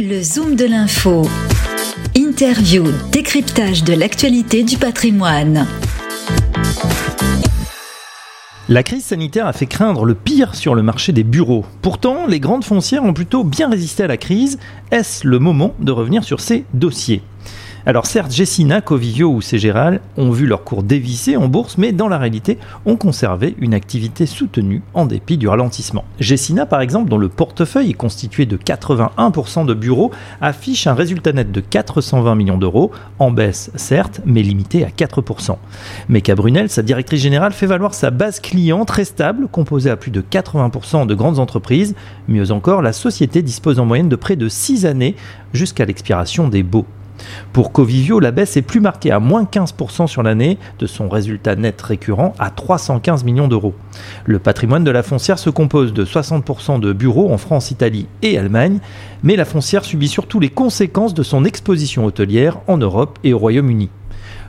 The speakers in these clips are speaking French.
Le Zoom de l'info. Interview, décryptage de l'actualité du patrimoine. La crise sanitaire a fait craindre le pire sur le marché des bureaux. Pourtant, les grandes foncières ont plutôt bien résisté à la crise. Est-ce le moment de revenir sur ces dossiers? Alors certes, Jessina, Covivio ou Ségéral ont vu leur cours dévisser en bourse, mais dans la réalité, ont conservé une activité soutenue en dépit du ralentissement. Jessina, par exemple, dont le portefeuille est constitué de 81% de bureaux, affiche un résultat net de 420 millions d'euros, en baisse certes, mais limité à 4%. Meka Brunel, sa directrice générale, fait valoir sa base client très stable, composée à plus de 80% de grandes entreprises. Mieux encore, la société dispose en moyenne de près de 6 années jusqu'à l'expiration des baux. Pour Covivio, la baisse est plus marquée à moins 15% sur l'année, de son résultat net récurrent à 315 millions d'euros. Le patrimoine de la foncière se compose de 60% de bureaux en France, Italie et Allemagne, mais la foncière subit surtout les conséquences de son exposition hôtelière en Europe et au Royaume-Uni.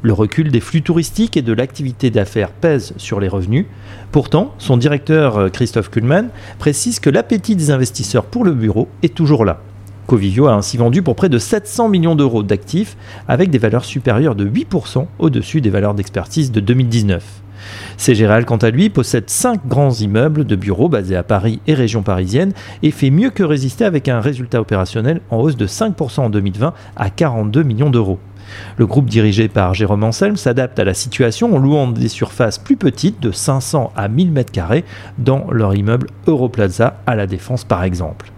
Le recul des flux touristiques et de l'activité d'affaires pèse sur les revenus. Pourtant, son directeur Christophe Kuhlmann précise que l'appétit des investisseurs pour le bureau est toujours là. Covivio a ainsi vendu pour près de 700 millions d'euros d'actifs avec des valeurs supérieures de 8% au-dessus des valeurs d'expertise de 2019. CGRL, quant à lui, possède 5 grands immeubles de bureaux basés à Paris et région parisienne et fait mieux que résister avec un résultat opérationnel en hausse de 5% en 2020 à 42 millions d'euros. Le groupe dirigé par Jérôme Anselme s'adapte à la situation en louant des surfaces plus petites de 500 à 1000 m2 dans leur immeuble Europlaza à la Défense par exemple.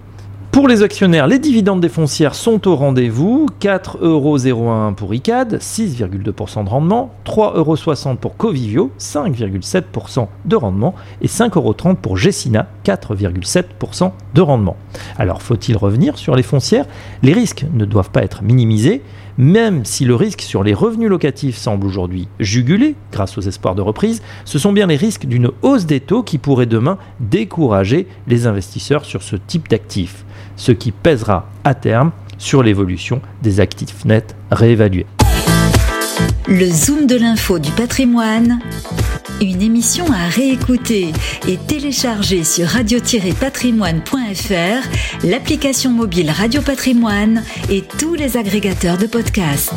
Pour les actionnaires, les dividendes des foncières sont au rendez-vous. 4,01€ pour ICAD, 6,2% de rendement. 3,60€ pour Covivio, 5,7% de rendement. Et 5,30€ pour Gessina, 4,7% de rendement. Alors faut-il revenir sur les foncières? Les risques ne doivent pas être minimisés, même si le risque sur les revenus locatifs semble aujourd'hui jugulé grâce aux espoirs de reprise, ce sont bien les risques d'une hausse des taux qui pourraient demain décourager les investisseurs sur ce type d'actifs ce qui pèsera à terme sur l'évolution des actifs nets réévalués. Le Zoom de l'info du patrimoine, une émission à réécouter et télécharger sur radio-patrimoine.fr, l'application mobile Radio Patrimoine et tous les agrégateurs de podcasts.